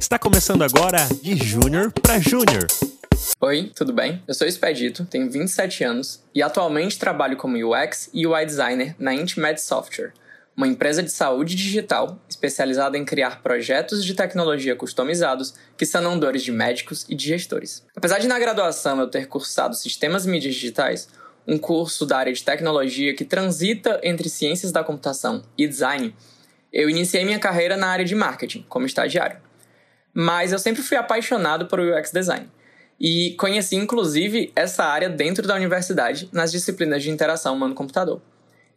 Está começando agora de Júnior para Júnior. Oi, tudo bem? Eu sou Expedito, tenho 27 anos e atualmente trabalho como UX e UI designer na Intimed Software, uma empresa de saúde digital especializada em criar projetos de tecnologia customizados que sanam dores de médicos e de gestores. Apesar de na graduação eu ter cursado Sistemas e Mídias Digitais, um curso da área de tecnologia que transita entre ciências da computação e design, eu iniciei minha carreira na área de marketing, como estagiário. Mas eu sempre fui apaixonado por UX design. E conheci inclusive essa área dentro da universidade nas disciplinas de interação humano-computador.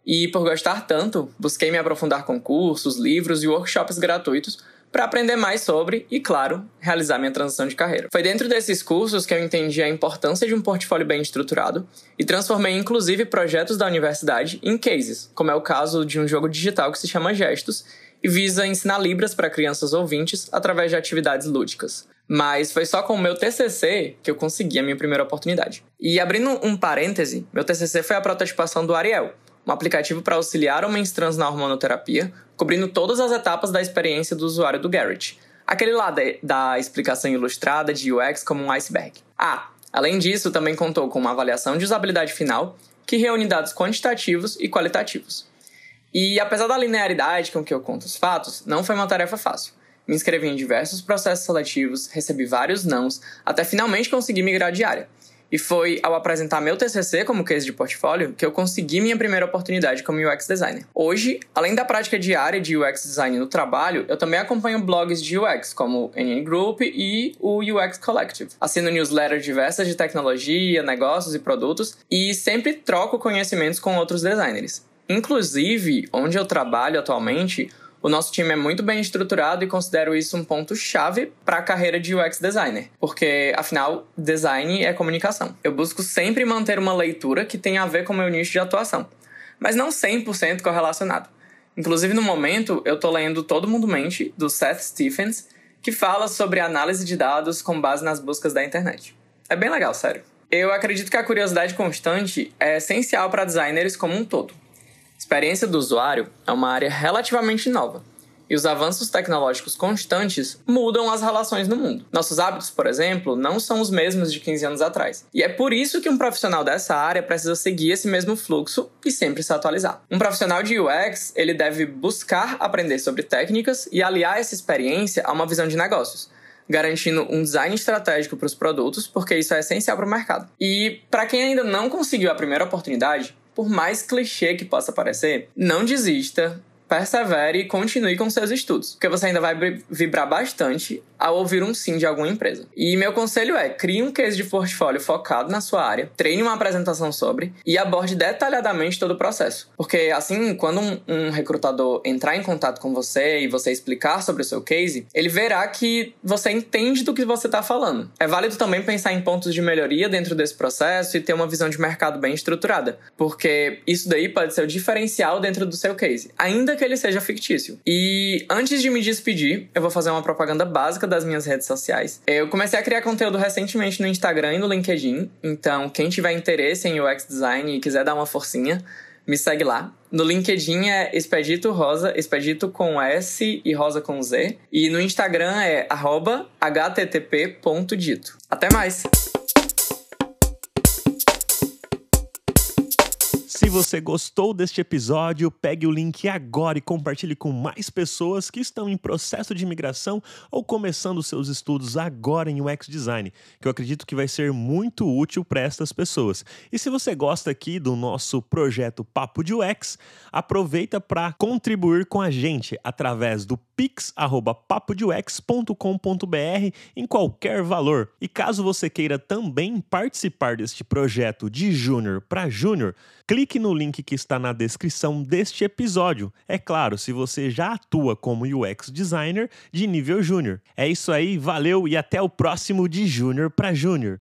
E por gostar tanto, busquei me aprofundar com cursos, livros e workshops gratuitos para aprender mais sobre e, claro, realizar minha transição de carreira. Foi dentro desses cursos que eu entendi a importância de um portfólio bem estruturado e transformei inclusive projetos da universidade em cases, como é o caso de um jogo digital que se chama Gestos e visa ensinar Libras para crianças ouvintes através de atividades lúdicas. Mas foi só com o meu TCC que eu consegui a minha primeira oportunidade. E abrindo um parêntese, meu TCC foi a prototipação do Ariel, um aplicativo para auxiliar homens trans na hormonoterapia, cobrindo todas as etapas da experiência do usuário do Garrett. Aquele lá da explicação ilustrada de UX como um iceberg. Ah, além disso, também contou com uma avaliação de usabilidade final, que reúne dados quantitativos e qualitativos. E apesar da linearidade com que eu conto os fatos, não foi uma tarefa fácil. Me inscrevi em diversos processos seletivos, recebi vários nãos, até finalmente conseguir migrar de área. E foi ao apresentar meu TCC como case de portfólio que eu consegui minha primeira oportunidade como UX designer. Hoje, além da prática diária de UX design no trabalho, eu também acompanho blogs de UX como o NN Group e o UX Collective. Assino newsletters diversas de tecnologia, negócios e produtos e sempre troco conhecimentos com outros designers. Inclusive, onde eu trabalho atualmente, o nosso time é muito bem estruturado e considero isso um ponto-chave para a carreira de UX designer, porque afinal, design é comunicação. Eu busco sempre manter uma leitura que tenha a ver com o meu nicho de atuação, mas não 100% correlacionado. Inclusive, no momento, eu estou lendo Todo Mundo Mente, do Seth Stephens, que fala sobre análise de dados com base nas buscas da internet. É bem legal, sério. Eu acredito que a curiosidade constante é essencial para designers como um todo. Experiência do usuário é uma área relativamente nova, e os avanços tecnológicos constantes mudam as relações no mundo. Nossos hábitos, por exemplo, não são os mesmos de 15 anos atrás. E é por isso que um profissional dessa área precisa seguir esse mesmo fluxo e sempre se atualizar. Um profissional de UX, ele deve buscar aprender sobre técnicas e aliar essa experiência a uma visão de negócios garantindo um design estratégico para os produtos, porque isso é essencial para o mercado. E para quem ainda não conseguiu a primeira oportunidade, por mais clichê que possa parecer, não desista, persevere e continue com seus estudos, porque você ainda vai vibrar bastante ao ouvir um sim de alguma empresa. E meu conselho é: crie um case de portfólio focado na sua área, treine uma apresentação sobre e aborde detalhadamente todo o processo. Porque assim, quando um, um recrutador entrar em contato com você e você explicar sobre o seu case, ele verá que você entende do que você está falando. É válido também pensar em pontos de melhoria dentro desse processo e ter uma visão de mercado bem estruturada, porque isso daí pode ser o diferencial dentro do seu case, ainda que que ele seja fictício. E antes de me despedir, eu vou fazer uma propaganda básica das minhas redes sociais. Eu comecei a criar conteúdo recentemente no Instagram e no LinkedIn, então quem tiver interesse em UX design e quiser dar uma forcinha, me segue lá. No LinkedIn é Expedito Rosa, Expedito com S e Rosa com Z. E no Instagram é http.dito. Até mais! Se você gostou deste episódio, pegue o link agora e compartilhe com mais pessoas que estão em processo de imigração ou começando seus estudos agora em UX Design, que eu acredito que vai ser muito útil para estas pessoas. E se você gosta aqui do nosso projeto Papo de UX, aproveita para contribuir com a gente através do pix@papodeux.com.br em qualquer valor. E caso você queira também participar deste projeto de júnior para júnior, clique no link que está na descrição deste episódio. É claro, se você já atua como UX designer de nível júnior. É isso aí, valeu e até o próximo de júnior para júnior.